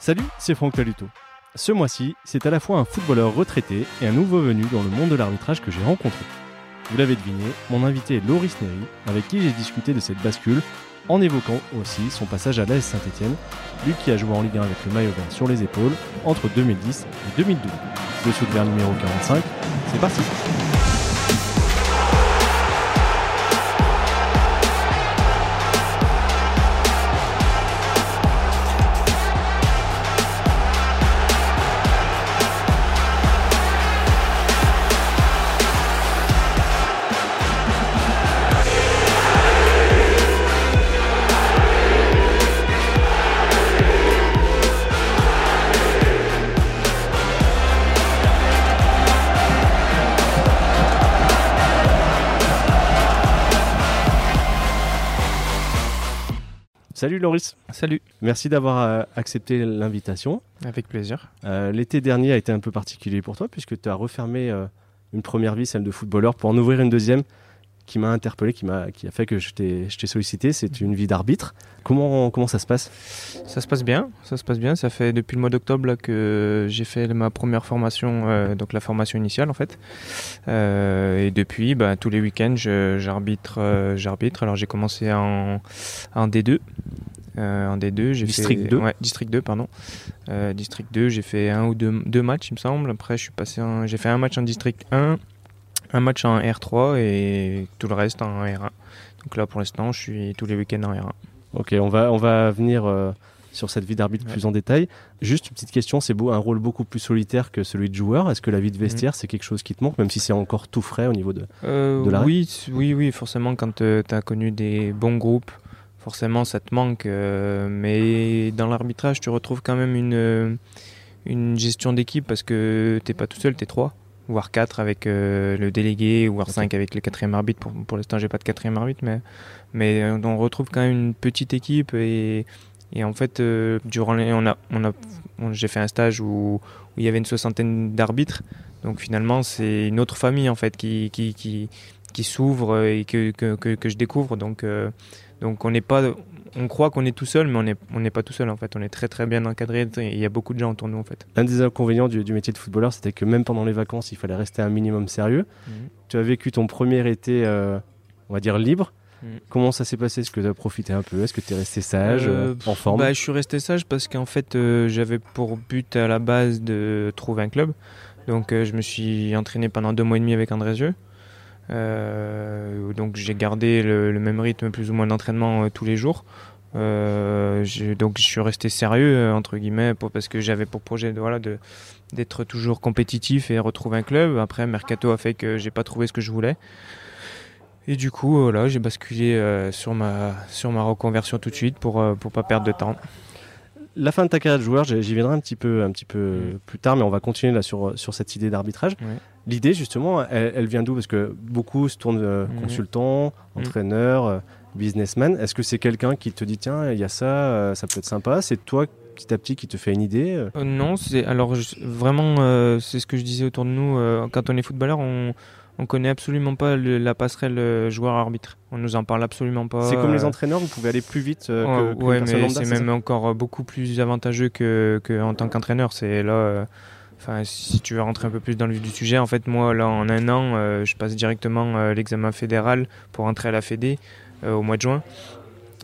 Salut, c'est Franck Taluto. Ce mois-ci, c'est à la fois un footballeur retraité et un nouveau venu dans le monde de l'arbitrage que j'ai rencontré. Vous l'avez deviné, mon invité est Loris Neri, avec qui j'ai discuté de cette bascule, en évoquant aussi son passage à l'AS Saint-Etienne, lui qui a joué en Ligue 1 avec le maillot vert sur les épaules entre 2010 et 2012. Dessous de numéro 45, c'est parti Loris. Salut. Merci d'avoir euh, accepté l'invitation. Avec plaisir. Euh, l'été dernier a été un peu particulier pour toi puisque tu as refermé euh, une première vie, celle de footballeur, pour en ouvrir une deuxième qui m'a interpellé, qui, m'a, qui a fait que je t'ai, sollicité. C'est une vie d'arbitre. Comment, comment ça se passe? Ça se passe bien. Ça se passe bien. Ça fait depuis le mois d'octobre que j'ai fait ma première formation, euh, donc la formation initiale en fait. Euh, et depuis, bah, tous les week-ends, j'arbitre, euh, j'arbitre. Alors j'ai commencé en, en D2. En D2, j'ai District fait 2. Ouais, District 2, pardon. District 2, j'ai fait un ou deux, deux matchs, il me semble. Après, je suis passé, j'ai fait un match en District 1 un match en R3 et tout le reste en R1. Donc là, pour l'instant, je suis tous les week-ends en R1. Ok, on va, on va venir euh, sur cette vie d'arbitre plus en détail. Juste une petite question, c'est beau, un rôle beaucoup plus solitaire que celui de joueur. Est-ce que la vie de vestiaire, mhm. c'est quelque chose qui te manque, même si c'est encore tout frais au niveau de, euh, de oui, oui, oui, forcément, quand euh, tu as connu des bons groupes, forcément, ça te manque. mais dans l'arbitrage, tu retrouves quand même une, une gestion d'équipe parce que tu n'es pas tout seul, tu es trois voire 4 avec euh, le délégué, voire 5 avec le quatrième arbitre. Pour, pour l'instant, j'ai pas de quatrième arbitre, mais, mais euh, on retrouve quand même une petite équipe. Et, et en fait, euh, durant on a, on a, j'ai fait un stage où, où, il y avait une soixantaine d'arbitres. Donc finalement, c'est une autre famille en fait qui, qui, qui, qui s'ouvre et que, que, que, je découvre. Donc, donc on n'est pas, on croit qu'on est tout seul, mais on n'est pas tout seul en fait. On est très très bien encadré. Il y a beaucoup de gens autour de nous en fait. Un des inconvénients du, métier de footballeur, c'était que même pendant les vacances, il fallait rester un minimum sérieux. Mhm. Tu as vécu ton premier été, euh, on va dire libre. Mhm. Comment ça s'est passé? Est-ce que tu as profité un peu? Est-ce que tu es resté sage, euh, en forme? bah, Je suis resté sage parce qu'en fait, euh, j'avais pour but à la base de trouver un club. Donc, je me suis entraîné pendant deux mois et demi avec Andrézieux. Euh, donc j'ai gardé le, même rythme plus ou moins d'entraînement euh, tous les jours. Euh, donc je suis resté sérieux entre guillemets parce que j'avais pour projet de, voilà, d'être toujours compétitif et retrouver un club. Après Mercato a fait que j'ai pas trouvé ce que je voulais. Et du coup, voilà, j'ai basculé sur, ma, sur ma reconversion tout de suite pour ne pour pas perdre de temps la fin de ta carrière de joueur, j'y viendrai un petit peu, un petit peu mm. plus tard, mais on va continuer là sur, sur cette idée d'arbitrage. L'idée, justement, elle, vient d'où? Parce que beaucoup se tournent euh, mm. consultant, mm. entraîneur, euh, businessman. Est-ce que c'est quelqu'un qui te dit tiens, il y a ça, euh, ça peut être sympa? C'est toi petit à petit qui te fait une idée Non, c'est alors vraiment, c'est ce que je disais autour de nous. quand on est footballeur, on on connaît absolument pas la passerelle euh, joueur-arbitre. On nous en parle absolument pas. C'est comme les euh, entraîneurs, vous pouvez aller plus vite euh, que, ouais, mais c'est même encore beaucoup plus avantageux que, en tant qu'entraîneur. C'est là. Enfin, si tu veux rentrer un peu plus dans le vif du sujet, en fait, moi, là, en un an, je passe directement l'examen fédéral pour entrer à la Fédé au mois de juin.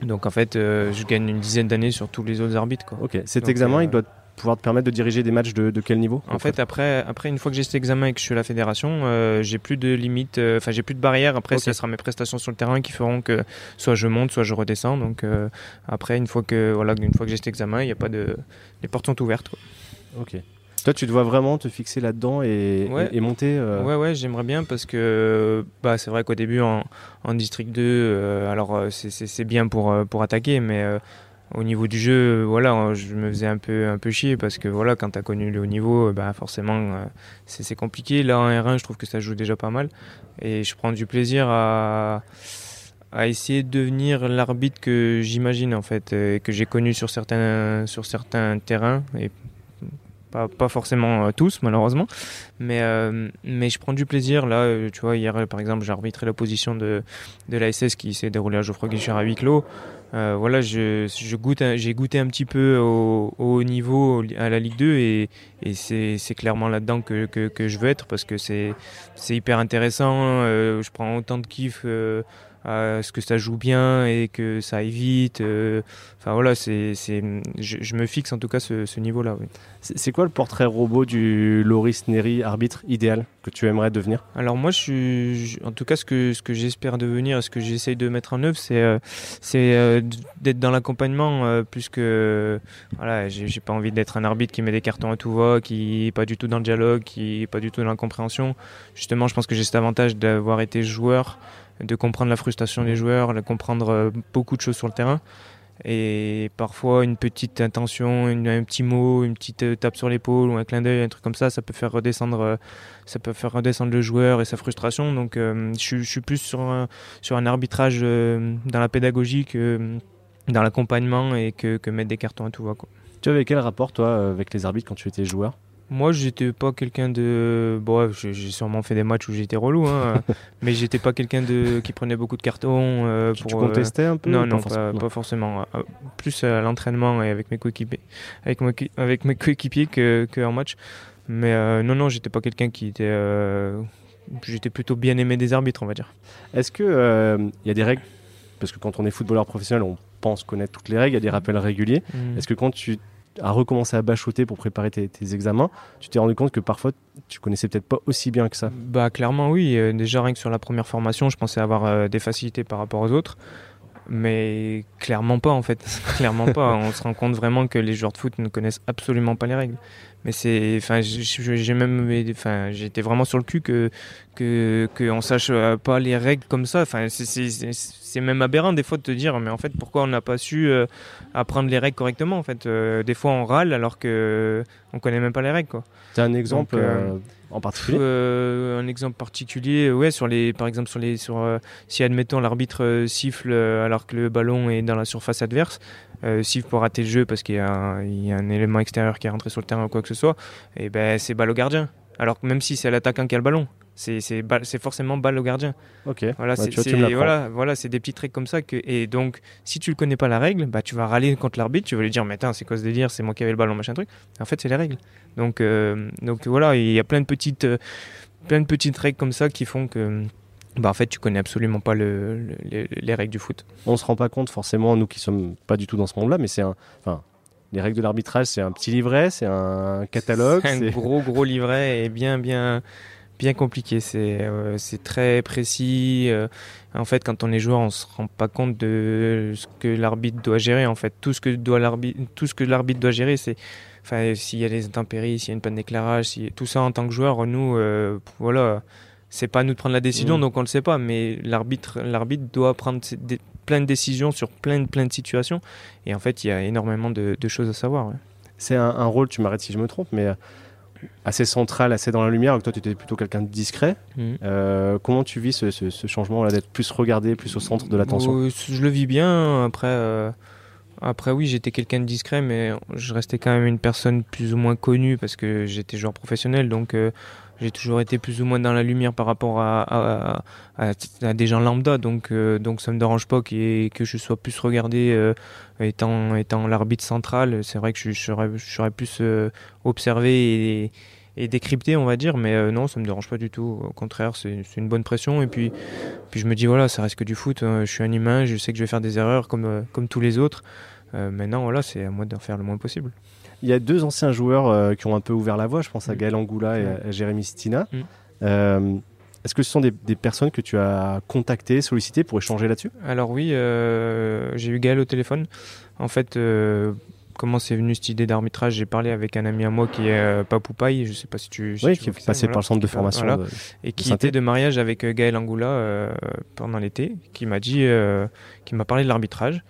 Donc, en fait, je gagne une dizaine d'années sur tous les autres arbitres. Quoi. Ok, cet examen, il doit pouvoir te permettre de diriger des matchs de, quel niveau En fait, après, après, une fois que j'ai cet examen et que je suis à la fédération, euh, j'ai plus de limites, euh, enfin, j'ai plus de barrières. Après, ce sera mes prestations sur le terrain qui feront que soit je monte, soit je redescends. Donc, euh, après, une fois que, voilà, une fois que j'ai cet examen, il y a pas de. Les portes sont ouvertes. Ok. Toi, tu dois vraiment te fixer là-dedans et, et, monter Ouais, ouais, j'aimerais bien parce que bah, c'est vrai qu'au début, en, en, District 2, alors c'est bien pour, pour attaquer, mais au niveau du jeu, voilà, je me faisais un peu, un peu chier parce que voilà, quand tu as connu le haut niveau, bah forcément, euh, c'est compliqué. Là, en R1, je trouve que ça joue déjà pas mal. Et je prends du plaisir à, essayer de devenir l'arbitre que j'imagine, en fait, et que j'ai connu sur certains, terrains. Pas, forcément tous, malheureusement. Mais, mais je prends du plaisir. Là, tu vois, hier, par exemple, j'ai arbitré l'opposition de, de la SS qui s'est déroulée à Geoffroy Guichard à huis clos. Euh, voilà, je, je goûte, j'ai goûté un petit peu au, haut niveau à la Ligue 2 et, et c'est clairement là-dedans que, que, je veux être parce que c'est hyper intéressant. Euh, je prends autant de kiff euh, à ce que ça joue bien et que ça aille vite. Euh, enfin voilà, c'est, je, je, me fixe en tout cas ce, ce niveau-là. Oui. C'est quoi le portrait robot du Loris Neri arbitre idéal que tu aimerais devenir? Alors moi, je suis, en tout cas, ce que, ce que j'espère devenir, ce que j'essaye de mettre en œuvre, c'est euh, c'est euh, d'être dans l'accompagnement plus que voilà, j'ai pas envie d'être un arbitre qui met des cartons à tout va, qui est pas du tout dans le dialogue, qui est pas du tout dans la compréhension. Justement, je pense que j'ai cet avantage d'avoir été joueur de comprendre la frustration des joueurs, de comprendre euh, beaucoup de choses sur le terrain. Et parfois, une petite intention, un petit mot, une petite euh, tape sur l'épaule ou un clin d'œil, un truc comme ça, ça peut faire redescendre, euh, ça peut faire redescendre le joueur et sa frustration. Donc, je, suis plus sur un, sur un arbitrage dans la pédagogie que dans l'accompagnement et que, que, mettre des cartons à tout va. Tu avais quel rapport, toi, avec les arbitres quand tu étais joueur? Moi, j'étais pas quelqu'un de. Bon, j'ai sûrement fait des matchs où j'étais relou, hein, mais j'étais pas quelqu'un de qui prenait beaucoup de cartons. Euh, pour, tu contestais un peu Non, non, pas, forcément? Euh, plus à l'entraînement et avec mes coéquipiers, avec, avec mes coéquipiers que, que, en match. Mais euh, non, non, j'étais pas quelqu'un qui était. j'étais plutôt bien aimé des arbitres, on va dire. Est-ce que il y a des règles? Parce que quand on est footballeur professionnel, on pense connaître toutes les règles. Il y a des rappels réguliers. Mmh. Est-ce que quand tu à recommencer à bachoter pour préparer tes, examens, tu t'es rendu compte que parfois tu connaissais peut-être pas aussi bien que ça Bah clairement oui, euh, déjà rien que sur la première formation, je pensais avoir euh, des facilités par rapport aux autres. Mais clairement pas en fait, clairement pas. On se rend compte vraiment que les joueurs de foot ne connaissent absolument pas les règles. Mais c'est, enfin, j'ai même, enfin, j'étais vraiment sur le cul que que qu'on sache euh, pas les règles comme ça. Enfin, c'est même aberrant des fois de te dire, mais en fait, pourquoi on n'a pas su euh, apprendre les règles correctement En fait, euh, des fois on râle alors que on connaît même pas les règles, quoi. T'as un exemple en particulier? Un exemple particulier, ouais, sur les, par exemple sur les, sur si admettons l'arbitre siffle alors que le ballon est dans la surface adverse siffle pour rater le jeu parce qu'il y, a un élément extérieur qui est rentré sur le terrain ou quoi que ce soit, et ben c'est balle au gardien. Alors même si c'est l'attaquant qui a le ballon, c'est forcément balle au gardien. Ok. Voilà, c'est voilà, voilà, des petits trucs comme ça que et donc si tu ne connais pas la règle, bah tu vas râler contre l'arbitre, tu vas lui dire mais c'est quoi ce délire, c'est moi qui avais le ballon machin truc. En fait c'est les règles. Donc euh, donc voilà, il y a plein de petites euh, plein de petites règles comme ça qui font que bah en fait tu connais absolument pas le, les, règles du foot. On se rend pas compte forcément nous qui sommes pas du tout dans ce monde-là, mais c'est un, enfin les règles de l'arbitrage c'est un petit livret, c'est un catalogue, c'est un gros gros livret et bien bien bien compliqué. C'est euh, c'est très précis. Euh, en fait, quand on est joueur, on se rend pas compte de ce que l'arbitre doit gérer. En fait, tout ce que doit l'arbitre, tout ce que l'arbitre doit gérer, c'est enfin s'il y a des intempéries, s'il y a une panne d'éclairage, si, tout ça en tant que joueur, nous, euh, voilà c'est pas à nous de prendre la décision, mm. donc on le sait pas. Mais l'arbitre, l'arbitre doit prendre plein de décisions sur plein de, plein de situations. Et en fait, il y a énormément de, choses à savoir. C'est un, rôle, tu m'arrêtes si je me trompe, mais euh, assez central, assez dans la lumière. toi, tu étais plutôt quelqu'un de discret. Mm. Euh, comment tu vis ce, changement-là d'être plus regardé, plus au centre de l'attention? Euh, Je le vis bien. Après. Après oui, j'étais quelqu'un de discret, mais je restais quand même une personne plus ou moins connue parce que j'étais joueur professionnel, donc j'ai toujours été plus ou moins dans la lumière par rapport à, des gens lambda, donc, euh, donc ça me dérange pas que je sois plus regardé euh, étant, étant l'arbitre central. C'est vrai que je, serais, je serais plus euh, observé et, décrypté, on va dire, mais non, ça me dérange pas du tout. Au contraire, c'est une bonne pression. Et puis, puis je me dis, voilà, ça reste que du foot. je suis un humain, je sais que je vais faire des erreurs comme, comme tous les autres. maintenant, voilà, c'est à moi d'en faire le moins possible. Il y a deux anciens joueurs euh, qui ont un peu ouvert la voie. Je pense à mm. Gaël Angoula et à Jérémy Stina. Mm. Euh, est-ce que ce sont des, personnes que tu as contactées, sollicitées pour échanger là-dessus? Alors oui, euh, j'ai eu Gaël au téléphone. En fait, comment c'est venu cette idée d'arbitrage? J'ai parlé avec un ami à moi qui est Papoupaille, je ne sais pas si tu... oui, qui est passé par le centre de formation. et qui était de mariage avec Gaël Angoula pendant l'été, qui m'a dit, qui m'a parlé de l'arbitrage.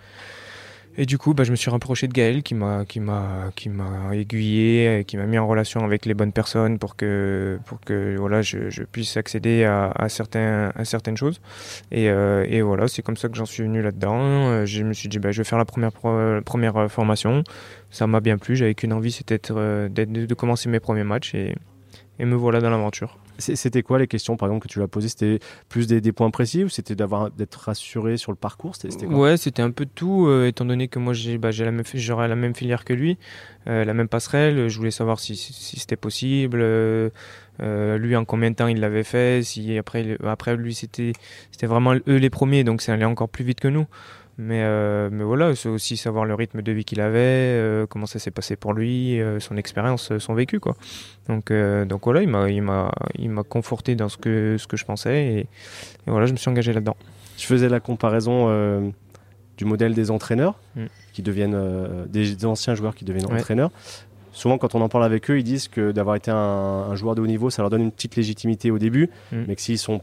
Et du coup, bah, je me suis rapproché de Gaël qui m'a qui m'a qui m'a aiguillé, qui m'a mis en relation avec les bonnes personnes pour que pour que voilà je, je puisse accéder à, certains à certaines choses. Et, euh, et voilà, c'est comme ça que j'en suis venu là-dedans. Euh, je me suis dit bah, je vais faire la première première formation. Ça m'a bien plu. J'avais qu'une envie, c'était de, de commencer mes premiers matchs et et me voilà dans l'aventure. C'était quoi les questions, par exemple, que tu lui as posées? C'était plus des, points précis ou c'était d'avoir d'être rassuré sur le parcours? C'était Ouais, c'était un peu de tout, euh, étant donné que moi j'ai bah, la même j'aurais la même filière que lui, euh, la même passerelle. Je voulais savoir si, si, c'était possible. Euh, lui, en combien de temps il l'avait fait Si après, après lui, c'était c'était vraiment eux les premiers, donc ça allait encore plus vite que nous. Mais, euh, mais voilà, c'est aussi savoir le rythme de vie qu'il avait, euh, comment ça s'est passé pour lui, euh, son expérience, son vécu. Quoi. Donc, donc voilà, il m'a, il, m'a, il m'a conforté dans ce que, ce que je pensais et, voilà, je me suis engagé là-dedans. Je faisais la comparaison du modèle des entraîneurs, mm. qui deviennent, des anciens joueurs qui deviennent entraîneurs. Souvent, quand on en parle avec eux, ils disent que d'avoir été un, joueur de haut niveau, ça leur donne une petite légitimité au début, mm. mais que s'ils sont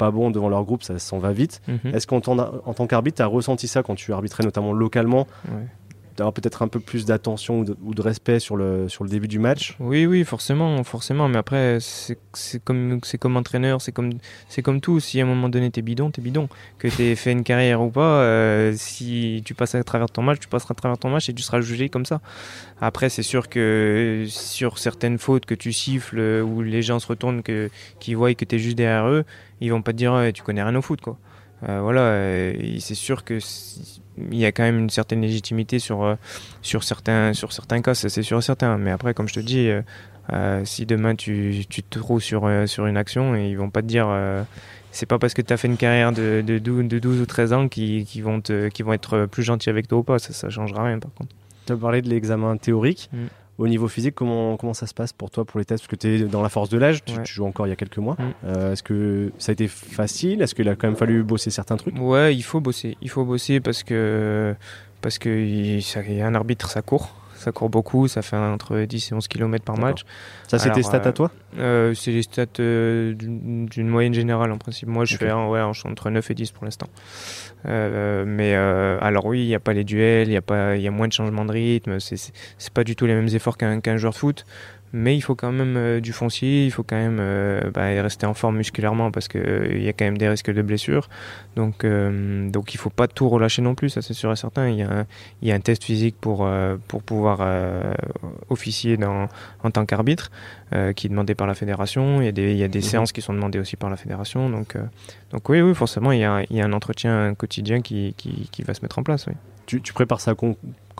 pas bon devant leur groupe, ça s'en va vite. Mhm. Est-ce qu'en en tant qu'arbitre, tu as ressenti ça quand tu arbitrais notamment localement? D'avoir peut-être un peu plus d'attention ou, de respect sur le, sur le début du match Oui, oui, forcément, forcément. Mais après, c'est comme, comme entraîneur, c'est comme, comme tout. Si à un moment donné, t'es bidon, t'es bidon. Que t'aies fait une carrière ou pas, euh, si tu passes à travers ton match, tu passeras à travers ton match et tu seras jugé comme ça. Après, c'est sûr que sur certaines fautes que tu siffles, euh, où les gens se retournent, que, qui voient que t'es juste derrière eux, ils vont pas te dire tu connais rien au foot. quoi. Euh, voilà, c'est sûr que il y a quand même une certaine légitimité sur, euh, sur, certains, sur certains cas, c'est sûr et certain. Mais après, comme je te dis, euh, euh, si demain tu, tu, te trouves sur, sur une action, et ils vont pas te dire. c'est pas parce que tu as fait une carrière de, de, 12, de 12 ou 13 ans qu'ils qui vont, qui vont être plus gentils avec toi ou pas. Ça, ça changera rien par contre. Tu as parlé de l'examen théorique. Mm. Au niveau physique, comment, comment ça se passe pour toi pour les tests? Parce que tu es dans la force de l'âge, tu, joues encore il y a quelques mois. Mm. Euh, est-ce que ça a été facile? Est-ce qu'il a quand même fallu bosser certains trucs? Ouais, il faut bosser. Il faut bosser parce que, parce que il, y a un arbitre, ça court ça court beaucoup, ça fait entre 10 et 11 km par match. Ça, c'est tes stats à toi euh, C'est les stats euh, d'une moyenne générale en principe. Moi, je fais ouais, entre 9 et 10 pour l'instant. Euh, mais alors oui, il n'y a pas les duels, il y, a pas, y a moins de changements de rythme, c'est pas du tout les mêmes efforts qu'un joueur de foot mais il faut quand même euh, du foncier, il faut quand même euh, bah, rester en forme musculairement parce qu'il euh, y a quand même des risques de blessures. Donc, donc il faut pas tout relâcher non plus, ça c'est sûr et certain. Il y a un, il y a un test physique pour, pour pouvoir officier dans, en tant qu'arbitre qui est demandé par la fédération. Il y a des, il y a des mhm. séances qui sont demandées aussi par la fédération. Donc, donc oui, oui, forcément, il y a, il y a un entretien quotidien qui, qui, qui, va se mettre en place. Oui. Tu, tu prépares ça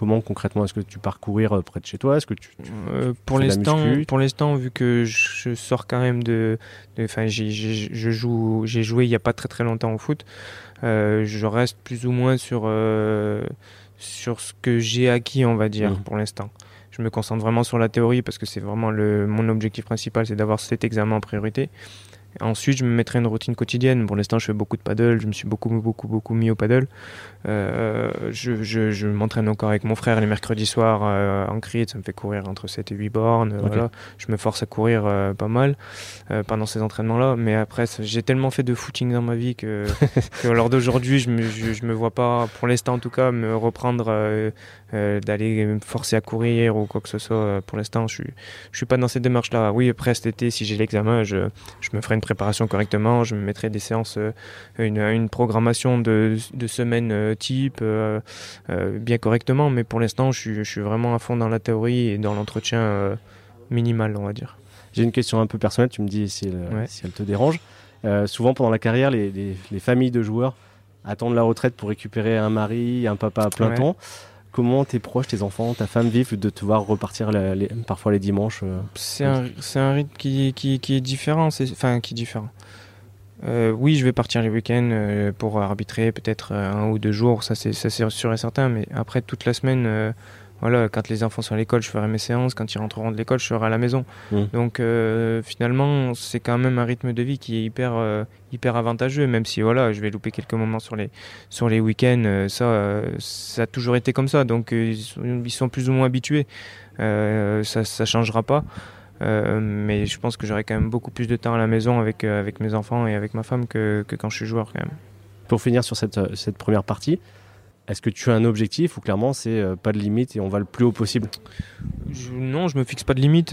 Comment concrètement Est-ce que tu pars courir euh, près de chez toi? Est-ce que tu, euh, pour l'instant, pour l'instant, vu que je sors quand même de, enfin, je joue, j'ai joué il n'y a pas très très longtemps au foot. Euh, je reste plus ou moins sur sur ce que j'ai acquis, on va dire, mmh. pour l'instant. Je me concentre vraiment sur la théorie parce que c'est vraiment le, mon objectif principal, c'est d'avoir cet examen en priorité. Ensuite, je me mettrai une routine quotidienne. Pour l'instant, je fais beaucoup de paddle. Je me suis beaucoup, beaucoup, beaucoup mis au paddle. Euh, je, je, je m'entraîne encore avec mon frère les mercredis soirs euh, en crit. Ça me fait courir entre 7 et 8 bornes. Voilà. Je me force à courir euh, pas mal euh, pendant ces entraînements-là. Mais après, j'ai tellement fait de footing dans ma vie que, que lors d'aujourd'hui, je me, je, je, me vois pas, pour l'instant en tout cas, me reprendre d'aller me forcer à courir ou quoi que ce soit. Pour l'instant, je je suis pas dans cette démarche-là. Oui, après cet été, si j'ai l'examen, je, je me ferai une préparation correctement. Je me mettrai des séances, une, une programmation de, de semaines type euh, euh, bien correctement, mais pour l'instant, je, suis vraiment à fond dans la théorie et dans l'entretien euh, minimal, on va dire. J'ai une question un peu personnelle, tu me dis si elle, si elle te dérange. souvent pendant la carrière, les, les, familles de joueurs attendent la retraite pour récupérer un mari, un papa à plein temps. Comment tes proches, tes enfants, ta femme vivent de te voir repartir les, parfois les dimanches C'est un, un, rythme qui, qui, qui est différent, enfin qui est différent. Euh, oui, je vais partir les week-ends euh, pour arbitrer peut-être euh, un ou deux jours, ça c'est sûr et certain, mais après toute la semaine, voilà, quand les enfants sont à l'école, je ferai mes séances, quand ils rentreront de l'école, je serai à la maison. Mmh. Donc finalement, c'est quand même un rythme de vie qui est hyper, hyper avantageux, même si voilà, je vais louper quelques moments sur les, sur les week-ends, ça, ça a toujours été comme ça, donc ils sont, ils, sont, plus ou moins habitués, ça ne changera pas. Euh, mais je pense que j'aurai quand même beaucoup plus de temps à la maison avec, euh, avec mes enfants et avec ma femme que, que, quand je suis joueur quand même. Pour finir sur cette, cette première partie, Est-ce que tu as un objectif ou clairement c'est pas de limite et on va le plus haut possible? Non, je me fixe pas de limite.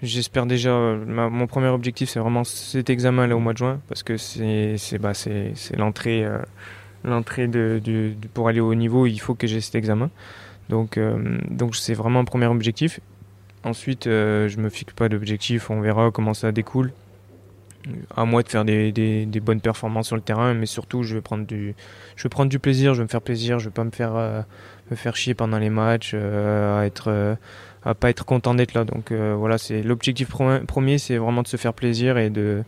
J'espère déjà. mon premier objectif c'est vraiment cet examen là au mois de juin parce que c'est bah, l'entrée l'entrée de, pour aller au haut niveau. Il faut que j'ai cet examen. Donc donc c'est vraiment un premier objectif. Ensuite, je me fixe pas d'objectif. On verra comment ça découle à moi de faire des, bonnes performances sur le terrain, mais surtout je vais prendre du, plaisir, je vais me faire plaisir, je vais pas me faire, euh, chier pendant les matchs, euh, à être, euh, à pas être content d'être là. Donc voilà, c'est l'objectif premier, c'est vraiment de se faire plaisir et de,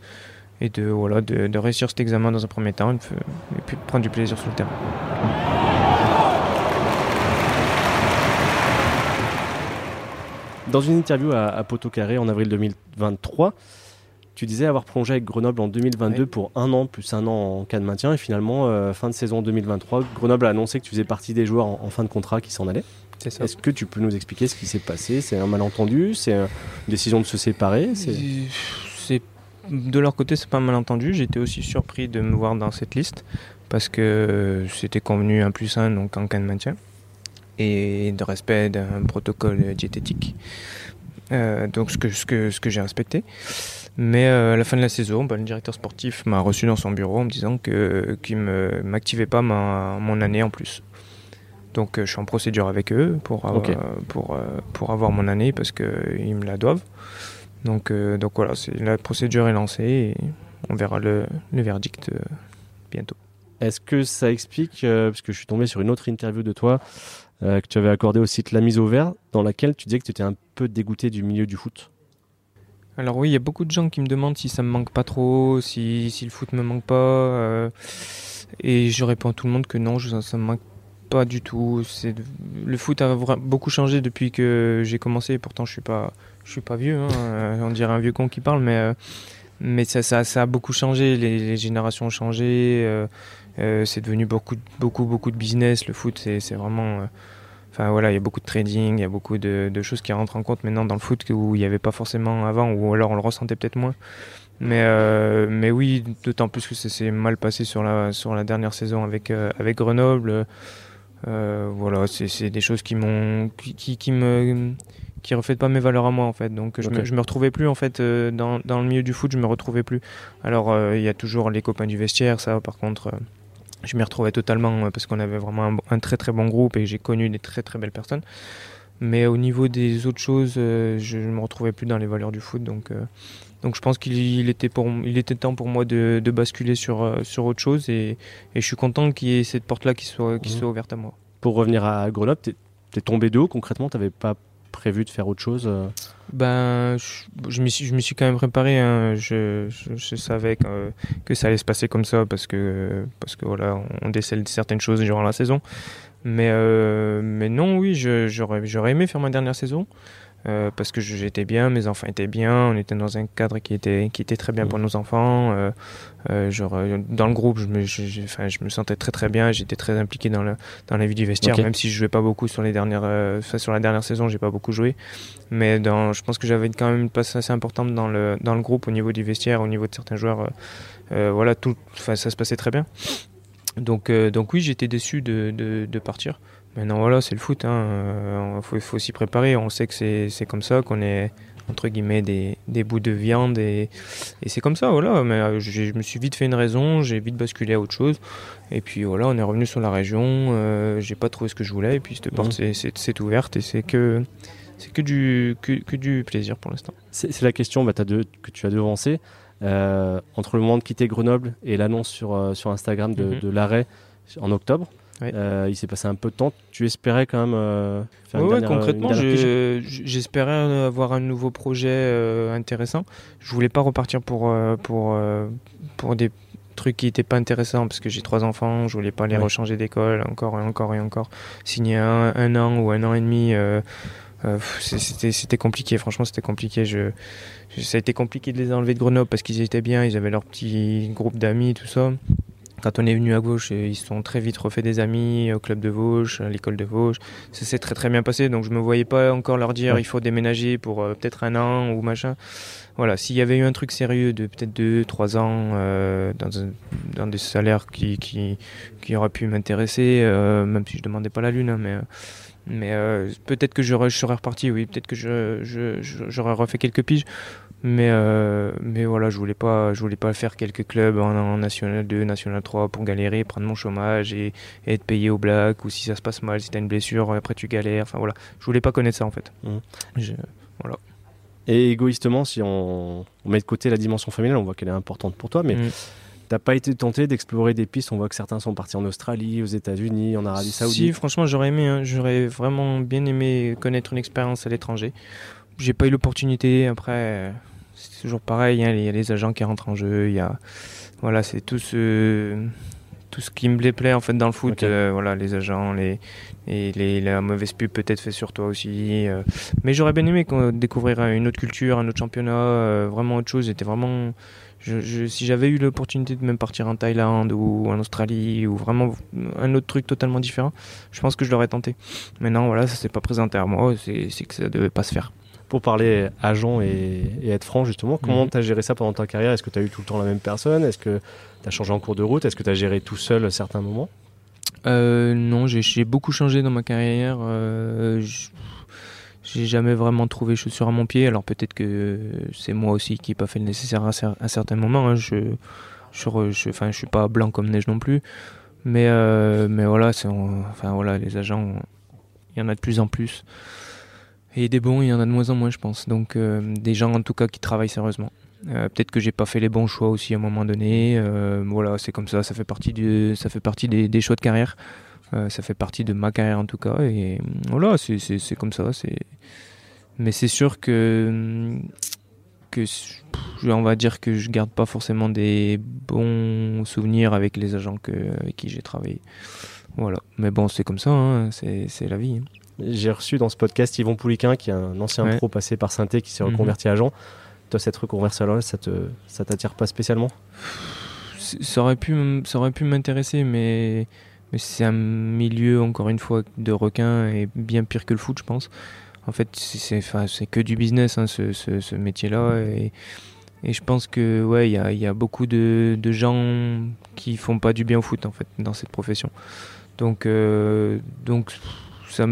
voilà, de, réussir cet examen dans un premier temps, et, puis de prendre du plaisir sur le terrain. Dans une interview à, à Poteau Carré en avril 2023, tu disais avoir prolongé avec Grenoble en 2022 pour un an plus un an en cas de maintien et finalement euh, fin de saison 2023, Grenoble a annoncé que tu faisais partie des joueurs en, fin de contrat qui s'en allaient. C'est Est-ce que tu peux nous expliquer ce qui s'est passé? C'est un malentendu? C'est une décision de se séparer? C'est de leur côté, c'est pas un malentendu. J'étais aussi surpris de me voir dans cette liste parce que c'était convenu un plus un donc en cas de maintien et de respect d'un protocole diététique. Euh, donc ce que, ce que, ce que j'ai respecté. Mais euh, à la fin de la saison, bah, le directeur sportif m'a reçu dans son bureau en me disant qu'il ne m'activait pas ma, mon année en plus. Donc euh, je suis en procédure avec eux pour avoir, pour, euh, pour avoir mon année parce qu'ils me la doivent. Donc, donc voilà, la procédure est lancée et on verra le, le verdict bientôt. Est-ce que ça explique, parce que je suis tombé sur une autre interview de toi que tu avais accordée au site La Mise au Vert, dans laquelle tu disais que tu étais un peu dégoûté du milieu du foot? Alors oui, il y a beaucoup de gens qui me demandent si ça me manque pas trop, si, si le foot me manque pas. Euh, et je réponds à tout le monde que non, ça, ça me manque pas du tout. C'est le foot a beaucoup changé depuis que j'ai commencé. Pourtant, je suis pas, je suis pas vieux. Hein, euh, on dirait un vieux con qui parle, mais euh, ça, ça, a beaucoup changé. Les, générations ont changé. c'est devenu beaucoup, beaucoup, beaucoup de business. Le foot, c'est vraiment Enfin voilà, il y a beaucoup de trading, il y a beaucoup de, choses qui rentrent en compte maintenant dans le foot où il n'y avait pas forcément avant, ou alors on le ressentait peut-être moins. Mais, euh, mais oui, d'autant plus que ça s'est mal passé sur la, sur la dernière saison avec, euh, avec Grenoble. Euh, voilà, c'est des choses qui m'ont qui, qui, me qui reflètent pas mes valeurs à moi en fait. Donc je, me, je me retrouvais plus en fait dans, dans, le milieu du foot, je me retrouvais plus. Alors il y a toujours les copains du vestiaire, ça par contre je m'y retrouvais totalement euh, parce qu'on avait vraiment un, très très bon groupe et j'ai connu des très très belles personnes. Mais au niveau des autres choses, euh, je ne me retrouvais plus dans les valeurs du foot. Donc, euh, donc je pense qu'il était, pour, il était temps pour moi de, de basculer sur, sur autre chose. Et, et je suis content qu'il y ait cette porte-là qui soit, qui mmh. soit ouverte à moi. Pour revenir à Grenoble, tu es, tombé de haut concrètement Tu n'avais pas prévu de faire autre chose ben, je, m'y suis, suis quand même préparé. Hein. Je, je, savais que, que, ça allait se passer comme ça parce que, parce que voilà, on décèle certaines choses durant la saison. Mais, euh, mais non, oui, j'aurais, aimé faire ma dernière saison. Euh, parce que j'étais bien, mes enfants étaient bien, on était dans un cadre qui était, qui était très bien pour nos enfants. Euh, euh genre, dans le groupe, je me, je, je me sentais très très bien, j'étais très impliqué dans, le, dans la vie du vestiaire, même si je jouais pas beaucoup sur, les dernières, sur la dernière saison, j'ai pas beaucoup joué. Mais dans, je pense que j'avais quand même une place assez importante dans le, dans le groupe au niveau du vestiaire, au niveau de certains joueurs. voilà, tout, ça se passait très bien. Donc, donc oui, j'étais déçu de, de, de partir. Maintenant, voilà, c'est le foot. Il hein. euh, faut, s'y préparer. On sait que c'est comme ça, qu'on est entre guillemets des, des, bouts de viande et, et c'est comme ça voilà mais euh, je me suis vite fait une raison j'ai vite basculé à autre chose et puis voilà on est revenu sur la région euh, j'ai pas trouvé ce que je voulais et puis cette porte mmh. c'est ouverte et c'est que c'est que du que, que, du plaisir pour l'instant c'est la question bah, as que tu as devancé entre le moment de quitter Grenoble et l'annonce sur, sur Instagram de, mmh. de l'arrêt en octobre euh, il s'est passé un peu de temps. Tu espérais quand même euh, faire une dernière, concrètement, j'espérais avoir un nouveau projet euh, intéressant. Je voulais pas repartir pour pour pour des trucs qui n'étaient pas intéressants parce que j'ai trois enfants. Je voulais pas les rechanger d'école encore et encore et encore. Signer un, un, an ou un an et demi. C'était compliqué, franchement c'était compliqué. Je, ça a été compliqué de les enlever de Grenoble parce qu'ils étaient bien, ils avaient leur petit groupe d'amis, tout ça. quand on est venu à Gauche, ils se sont très vite refait des amis au club de Vosges, à l'école de Vosges. Ça s'est très très bien passé, donc je me voyais pas encore leur dire il faut déménager pour euh, peut-être un an ou machin. Voilà, s'il y avait eu un truc sérieux de peut-être deux, trois ans euh, dans, dans, des salaires qui, qui, qui auraient pu m'intéresser, euh, même si je demandais pas la lune, hein, mais mais peut-être que je, je, serais reparti, oui, peut-être que j'aurais je, refait quelques piges. Mais, euh, mais voilà, je voulais pas, je voulais pas faire quelques clubs en, National 2, National 3 pour galérer, prendre mon chômage et, être payé au black, ou si ça se passe mal, si tu as une blessure, après tu galères. Enfin voilà, je voulais pas connaître ça en fait. Mmh. voilà. Et égoïstement, si on, met de côté la dimension familiale, on voit qu'elle est importante pour toi, mais mmh. T'as pas été tenté d'explorer des pistes On voit que certains sont partis en Australie, aux États-Unis, en Arabie Saoudite. Si, franchement, j'aurais aimé. Hein. j'aurais vraiment bien aimé connaître une expérience à l'étranger. J'ai pas eu l'opportunité. Après, c'est toujours pareil, hein, il y a les agents qui rentrent en jeu, il y a voilà, c'est tout ce tout ce qui me plaît en fait dans le foot, euh, voilà, les agents, les et les, la mauvaise pub peut-être fait sur toi aussi. Euh. mais j'aurais bien aimé découvrir une autre culture, un autre championnat, euh, vraiment autre chose. J'étais vraiment, si j'avais eu l'opportunité de même partir en Thaïlande ou en Australie ou vraiment un autre truc totalement différent, je pense que je l'aurais tenté. Mais non, voilà, ça s'est pas présenté à moi. C'est que ça devait pas se faire pour parler agent et, être franc, justement, comment mhm. tu as géré ça pendant ta carrière? Est-ce que tu as eu tout le temps la même personne? Est-ce que tu as changé en cours de route? Est-ce que tu as géré tout seul à certains moments? Euh, Non, j'ai beaucoup changé dans ma carrière. Euh, j'ai jamais vraiment trouvé chaussure à mon pied. Alors peut-être que c'est moi aussi qui n'ai pas fait le nécessaire à, certains moments. Hein. Je, je, je suis pas blanc comme neige non plus. Mais, euh, mais voilà, enfin, voilà, les agents, il y en a de plus en plus. Et des bons, il y en a de moins en moins, je pense. Donc euh, des gens en tout cas qui travaillent sérieusement. Euh, peut-être que j'ai pas fait les bons choix aussi à un moment donné. Euh, voilà, c'est comme ça. Ça fait partie du, ça fait partie des, choix de carrière. ça fait partie de ma carrière en tout cas. Et voilà, c'est comme ça. C'est. Mais c'est sûr que que on va dire que je garde pas forcément des bons souvenirs avec les agents avec qui j'ai travaillé. Voilà. Mais bon, c'est comme ça. Hein. C'est la vie. Hein. J'ai reçu dans ce podcast Yvon Pouliquin, qui est un ancien pro passé par Synthé, qui s'est mhm. reconverti à agent. Toi, cette reconversion-là, ça te, ça t'attire pas spécialement? Ça aurait pu, ça aurait pu m'intéresser, mais, mais c'est un milieu, encore une fois, de requins et bien pire que le foot, je pense. En fait, c'est, c'est que du business, hein, ce, ce, métier-là. Et, et, je pense que ouais, il y a, y a, beaucoup de, de, gens qui font pas du bien au foot, en fait, dans cette profession. Donc, euh, donc ça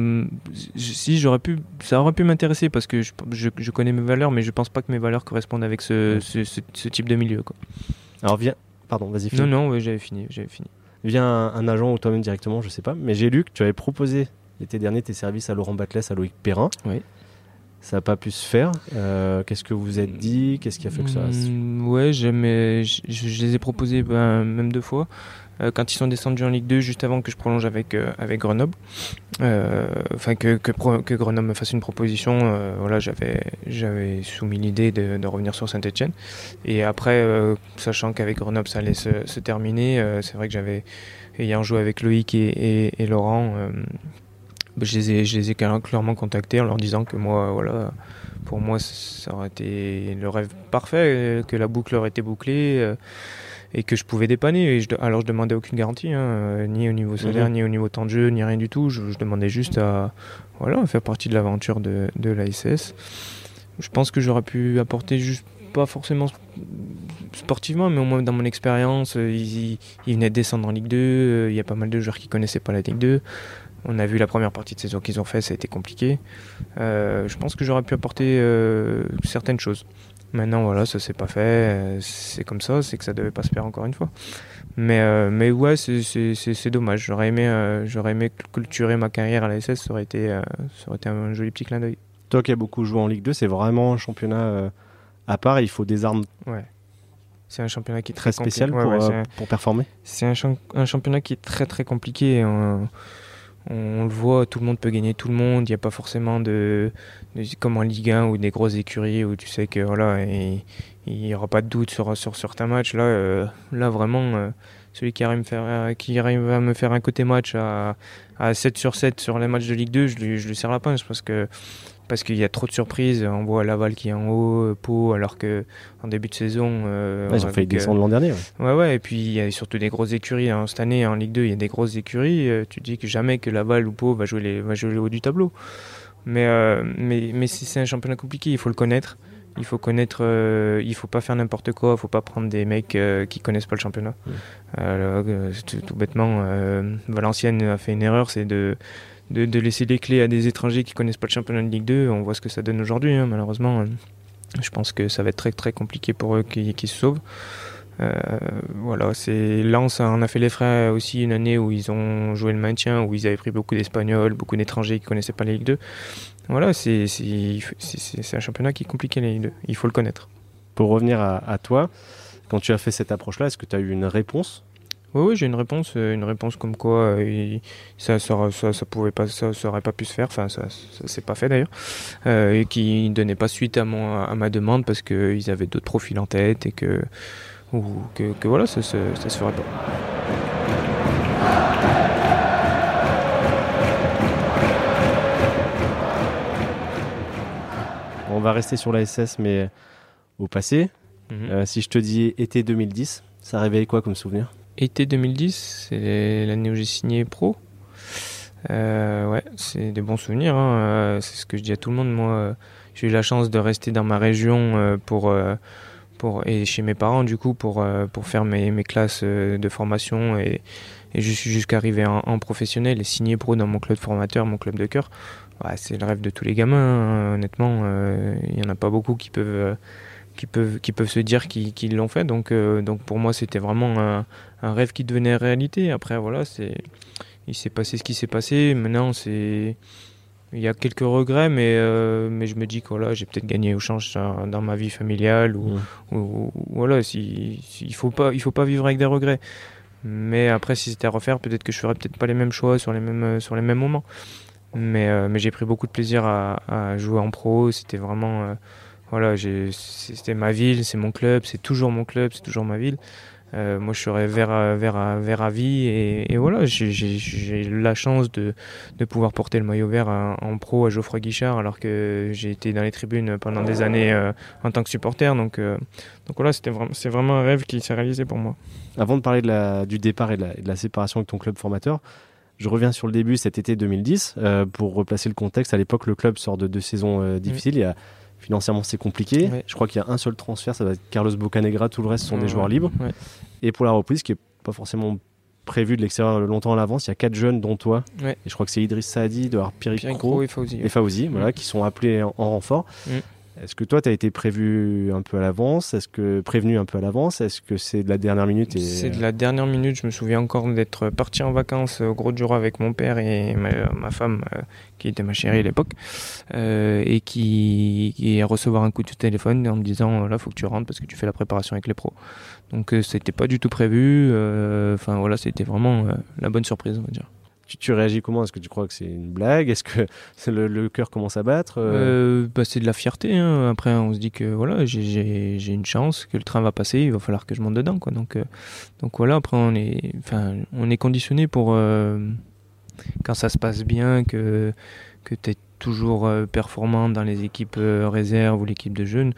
si j'aurais pu ça aurait pu m'intéresser parce que je, je, connais mes valeurs mais je pense pas que mes valeurs correspondent avec ce, ce, type de milieu quoi. alors viens pardon vas-y non non j'avais fini j'avais fini viens un, agent ou toi-même directement je sais pas mais j'ai lu que tu avais proposé l'été dernier tes services à Laurent Batles à Loïc Perrin oui ça n'a pas pu se faire. Euh, qu'est-ce que vous vous êtes dit? Qu'est-ce qui a fait que ça mmh, Ouais, je, je, les ai proposés ben, même deux fois. Euh, quand ils sont descendus en Ligue 2 juste avant que je prolonge avec, euh, avec Grenoble. Euh, enfin, que, que, Grenoble me fasse une proposition. voilà, j'avais, soumis l'idée de, de, revenir sur Saint-Etienne. Et après, sachant qu'avec Grenoble ça allait se, terminer, c'est vrai que j'avais, ayant joué avec Loïc et, et, Laurent, je, les ai, je les ai clairement contactés en leur disant que moi, voilà pour moi, ça aurait été le rêve parfait, que la boucle aurait été bouclée et que je pouvais dépanner. Et je, alors je demandais aucune garantie, hein, euh, ni au niveau salaire, mhm. ni au niveau temps de jeu, ni rien du tout. Je, demandais juste à voilà, faire partie de l'aventure de, de l'ASS. Je pense que j'aurais pu apporter juste pas forcément sportivement, mais au moins dans mon expérience, euh, ils, ils, venaient de descendre en Ligue 2, euh, il y a pas mal de joueurs qui connaissaient pas la Ligue 2. On a vu la première partie de saison qu'ils ont fait, ça a été compliqué. je pense que j'aurais pu apporter certaines choses. Maintenant, voilà, ça s'est pas fait. Euh, c'est comme ça, c'est que ça devait pas se faire encore une fois. Mais, euh, mais ouais, c'est dommage. J'aurais aimé, euh, j'aurais aimé culturer ma carrière à la SS, ça aurait été, ça aurait été un joli petit clin d'œil. Toi qui as beaucoup joué en Ligue 2, c'est vraiment un championnat à part. Il faut des armes. Ouais. C'est un championnat qui est très, spécial pour, pour, performer. C'est un, un, championnat qui est très très compliqué on le voit, tout le monde peut gagner tout le monde. Il n'y a pas forcément de, comme en Ligue 1 ou des grosses écuries où tu sais que voilà, il n'y aura pas de doute sur, sur certains matchs. Là, euh, là vraiment, euh, celui qui arrive, faire, euh, qui arrive à me faire un côté match à, à 7 sur 7 sur les matchs de Ligue 2, je lui, je lui serre la pince parce que parce qu'il y a trop de surprises. On voit Laval qui est en haut, Pau, alors que en début de saison. ils ont failli descendre l'an dernier. Ouais. ouais, Et puis il y a surtout des grosses écuries. Hein. Cette année, en Ligue 2, il y a des grosses écuries. tu dis que jamais que Laval ou Pau va jouer, les, va jouer le haut du tableau. Mais, mais, mais c'est un championnat compliqué, il faut le connaître. Il faut connaître, euh, il faut pas faire n'importe quoi, il faut pas prendre des mecs euh, qui connaissent pas le championnat. Euh, tout, bêtement, Valenciennes a fait une erreur, c'est de, de, laisser les clés à des étrangers qui connaissent pas le championnat de Ligue 2. On voit ce que ça donne aujourd'hui, hein, malheureusement. Je pense que ça va être très très compliqué pour eux qui, qui se sauvent. voilà, c'est Lens en a fait les frais aussi une année où ils ont joué le maintien, où ils avaient pris beaucoup d'Espagnols, beaucoup d'étrangers qui connaissaient pas la Ligue 2. Voilà, c'est un championnat qui est compliqué, les deux. il faut le connaître. Pour revenir à, toi, quand tu as fait cette approche-là, est-ce que tu as eu une réponse oui, oui j'ai une réponse, euh, une réponse comme quoi euh, ça, ça, ça, pouvait pas, ça, aurait pas pu se faire, enfin ça, ça s'est pas fait d'ailleurs, euh, et qui donnait pas suite à, mon, à ma demande parce qu'ils avaient d'autres profils en tête et que, ou, que, que voilà, ça, ça, ça se ferait pas. on va rester sur la SS, mais au passé. Mhm. Euh, si je te dis été 2010, ça réveille quoi comme souvenir? Été 2010, c'est l'année où j'ai signé pro. Euh, ouais, c'est des bons souvenirs. Hein. Euh, c'est ce que je dis à tout le monde. Moi, j'ai eu la chance de rester dans ma région pour, pour, et chez mes parents, du coup, pour, pour faire mes, mes classes de formation et, et je suis jusqu'à arriver en, professionnel et signer pro dans mon club formateur, mon club de cœur c'est le rêve de tous les gamins, hein, honnêtement. Euh, il n'y en a pas beaucoup qui peuvent, euh, qui peuvent, qui peuvent se dire qu'ils l'ont fait. Donc, euh, donc pour moi, c'était vraiment un, rêve qui devenait réalité. Après, voilà, il s'est passé ce qui s'est passé. Maintenant, c'est. Il y a quelques regrets, mais, mais je me dis que voilà, j'ai peut-être gagné au change dans ma vie familiale. Ou, mmh. voilà, si, il ne faut, pas, il faut pas vivre avec des regrets. Mais après, si c'était à refaire, peut-être que je ferais peut-être pas les mêmes choix sur les mêmes, sur les mêmes moments. Mais, euh, mais j'ai pris beaucoup de plaisir à, jouer en pro. C'était vraiment. Euh, voilà, c'était ma ville, c'est mon club, c'est toujours mon club, c'est toujours ma ville. Euh, moi, je serais vers, vers, vers à vie et, voilà, j'ai la chance de, pouvoir porter le maillot vert en, pro à Geoffroy Guichard alors que j'ai été dans les tribunes pendant des années en tant que supporter. Donc, donc voilà, c'est vraiment, vraiment un rêve qui s'est réalisé pour moi. Avant de parler du départ et de la, séparation avec ton club formateur, je reviens sur le début cet été 2010 euh, pour replacer le contexte. À l'époque, le club sort de deux saisons euh, difficiles. Il y a, financièrement, c'est compliqué. Je crois qu'il y a un seul transfert, ça va être Carlos Bocanegra. Tout le reste sont des joueurs libres. Et pour la reprise, qui est pas forcément prévu de l'extérieur longtemps à l'avance, il y a quatre jeunes, dont toi. Et je crois que c'est Idriss Saadi, de Pierre et Fauzi, voilà, qui sont appelés en, renfort. Est-ce que toi, tu as été prévu un peu à l'avance? Est-ce que prévenu un peu à l'avance? Est-ce que c'est de la dernière minute C'est de la dernière minute. Je me souviens encore d'être parti en vacances au Gros Jura avec mon père et ma, femme, euh, qui était ma chérie à l'époque, euh, et qui, qui recevoir un coup de téléphone en me disant là, faut que tu rentres parce que tu fais la préparation avec les pros. Donc, euh, c'était pas du tout prévu. Enfin, voilà, c'était vraiment la bonne surprise, on va dire. Tu, réagis comment? Est-ce que tu crois que c'est une blague? Est-ce que le, cœur commence à battre euh? Euh, bah, C'est de la fierté. Hein. Après, on se dit que voilà, j'ai une chance, que le train va passer, il va falloir que je monte dedans. Donc, euh, donc voilà, après, on est, on est conditionné pour quand ça se passe bien, que, que tu es toujours performant dans les équipes réserves ou l'équipe de jeunes.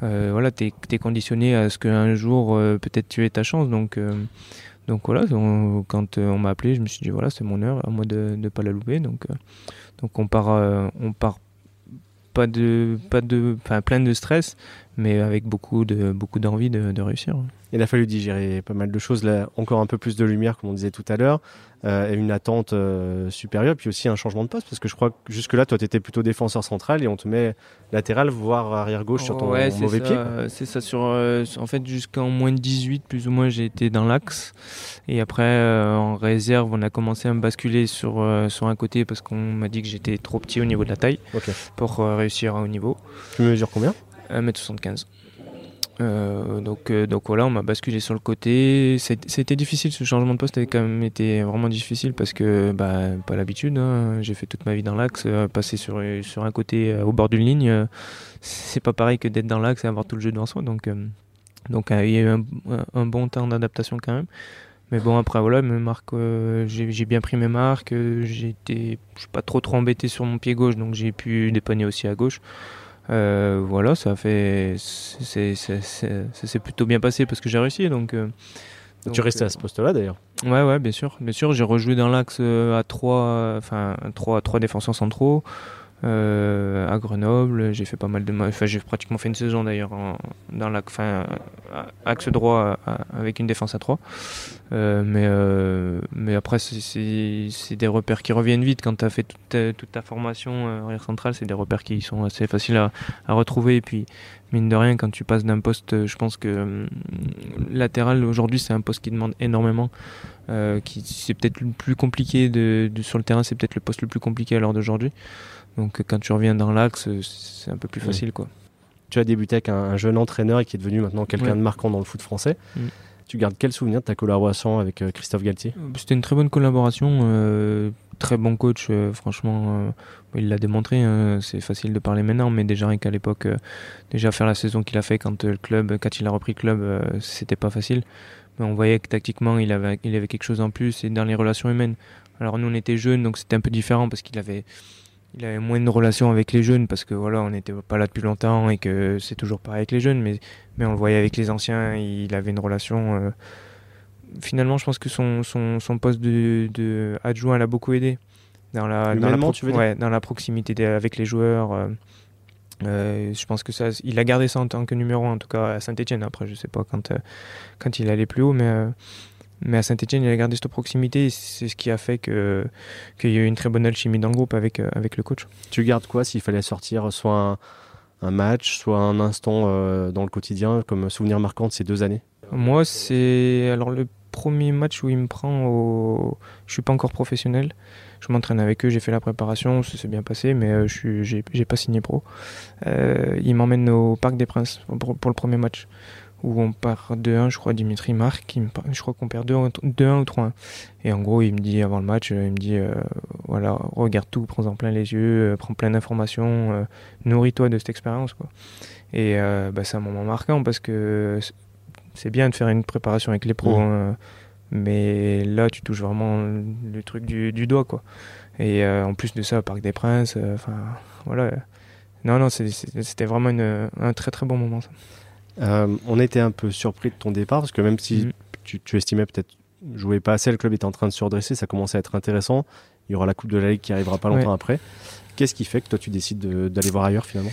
voilà, tu es, es, conditionné à ce qu'un jour, peut-être tu aies ta chance. Donc donc voilà, quand euh, on m'a appelé, je me suis dit voilà, c'est mon heure, à moi de ne pas la louper. Donc, euh, donc on part, euh, on part pas de, pas de, plein de stress, mais avec beaucoup de, beaucoup d'envie de, de réussir. Il a fallu digérer pas mal de choses, là, encore un peu plus de lumière, comme on disait tout à l'heure, euh, une attente euh, supérieure, puis aussi un changement de poste, parce que je crois que jusque-là, toi, tu étais plutôt défenseur central et on te met latéral, voire arrière-gauche sur ton mauvais pied. C'est ça, sur, euh, en fait, jusqu'en moins de 18, plus ou moins, j'ai été dans l'axe. Et après, en réserve, on a commencé à me basculer sur, sur un côté parce qu'on m'a dit que j'étais trop petit au niveau de la taille pour réussir au niveau. Tu mesures combien? 1m75. Euh, donc, euh, donc voilà, on m'a basculé sur le côté. C'était difficile, ce changement de poste avait quand même été vraiment difficile parce que, bah, pas l'habitude. Hein. J'ai fait toute ma vie dans l'axe, euh, passer sur, un côté au bord d'une ligne, c'est pas pareil que d'être dans l'axe et avoir tout le jeu devant soi. Donc, il y a eu un, bon temps d'adaptation quand même. Mais bon, après, voilà, mes marques, j'ai bien pris mes marques. été, je suis pas trop trop embêté sur mon pied gauche, donc j'ai pu dépanner aussi à gauche. Voilà, ça fait, ça s'est plutôt bien passé parce que j'ai réussi, donc. tu restais à ce poste-là d'ailleurs Ouais, ouais, bien sûr. Bien sûr, j'ai rejoué dans l'axe à trois, enfin, trois, trois défenseurs centraux. Euh, à Grenoble. J'ai fait pas mal de enfin j'ai pratiquement fait une saison d'ailleurs dans la fin axe droit avec une défense à 3. Euh, mais euh, mais après c'est des repères qui reviennent vite quand tu as fait toute ta, formation arrière centrale, c'est des repères qui sont assez faciles à, retrouver et puis mine de rien quand tu passes d'un poste je pense que latéral aujourd'hui c'est un poste qui demande énormément qui c'est peut-être le plus compliqué de, sur le terrain, c'est peut-être le poste le plus compliqué à l'heure d'aujourd'hui. Donc quand tu reviens dans l'axe, c'est un peu plus facile. quoi. Tu as débuté avec un, jeune entraîneur et qui est devenu maintenant quelqu'un de marquant dans le foot français. Mm. Tu gardes quel souvenir de ta collaboration avec euh, Christophe Galtier? Euh, C'était une très bonne collaboration, euh, très bon coach, franchement, il l'a démontré, hein. c'est facile de parler maintenant, mais déjà rien qu'à l'époque, déjà faire la saison qu'il a fait quand le club, quand il a repris le club, c'était pas facile. Mais on voyait que tactiquement, il avait, il avait quelque chose en plus et dans les relations humaines. Alors nous, on était jeunes, donc c'était un peu différent parce qu'il avait il avait moins de relations avec les jeunes parce que voilà, on n'était pas là depuis longtemps et que c'est toujours pareil avec les jeunes, mais, mais on le voyait avec les anciens, il avait une relation. Euh, finalement, je pense que son, son, son poste de, de, adjoint l'a beaucoup aidé dans la, dans la, dans la proximité avec les joueurs. Euh, euh, je pense que ça, il a gardé ça en tant que numéro en tout cas à Saint-Etienne. Après, je sais pas quand, quand il allait plus haut, mais mais à Saint-Etienne, il a gardé cette proximité c'est ce qui a fait qu'il y a eu une très bonne alchimie dans le groupe avec, euh, avec le coach. Tu gardes quoi s'il fallait sortir soit un, match, soit un instant euh, dans le quotidien comme souvenir marquant de ces deux années? Moi, c'est alors le premier match où il me prend au. Je suis pas encore professionnel. Je m'entraîne avec eux, j'ai fait la préparation, ça s'est bien passé, mais euh, je j'ai pas signé pro. il m'emmène au Parc des Princes pour le premier match où on part 2-1, je crois, Dimitri marque, je crois qu'on perd 2-1 ou 3-1. Et en gros, il me dit avant le match, il me dit, euh, voilà, regarde tout, prends-en plein les yeux, euh, prends plein d'informations, euh, nourris-toi de cette expérience. Quoi. Et bah, c'est un moment marquant parce que c'est bien de faire une préparation avec les pros, hein, mais là, tu touches vraiment le truc du, doigt. Quoi. Et en plus de ça, Parc des Princes, enfin, voilà. Non, non, c'était vraiment un très très bon moment. Ça. Euh, on était un peu surpris de ton départ parce que même si mm. tu, estimais peut-être jouer pas assez, le club était en train de se redresser, ça commençait à être intéressant. Il y aura la Coupe de la Ligue qui arrivera pas longtemps après. Qu'est-ce qui fait que toi tu décides d'aller voir ailleurs finalement?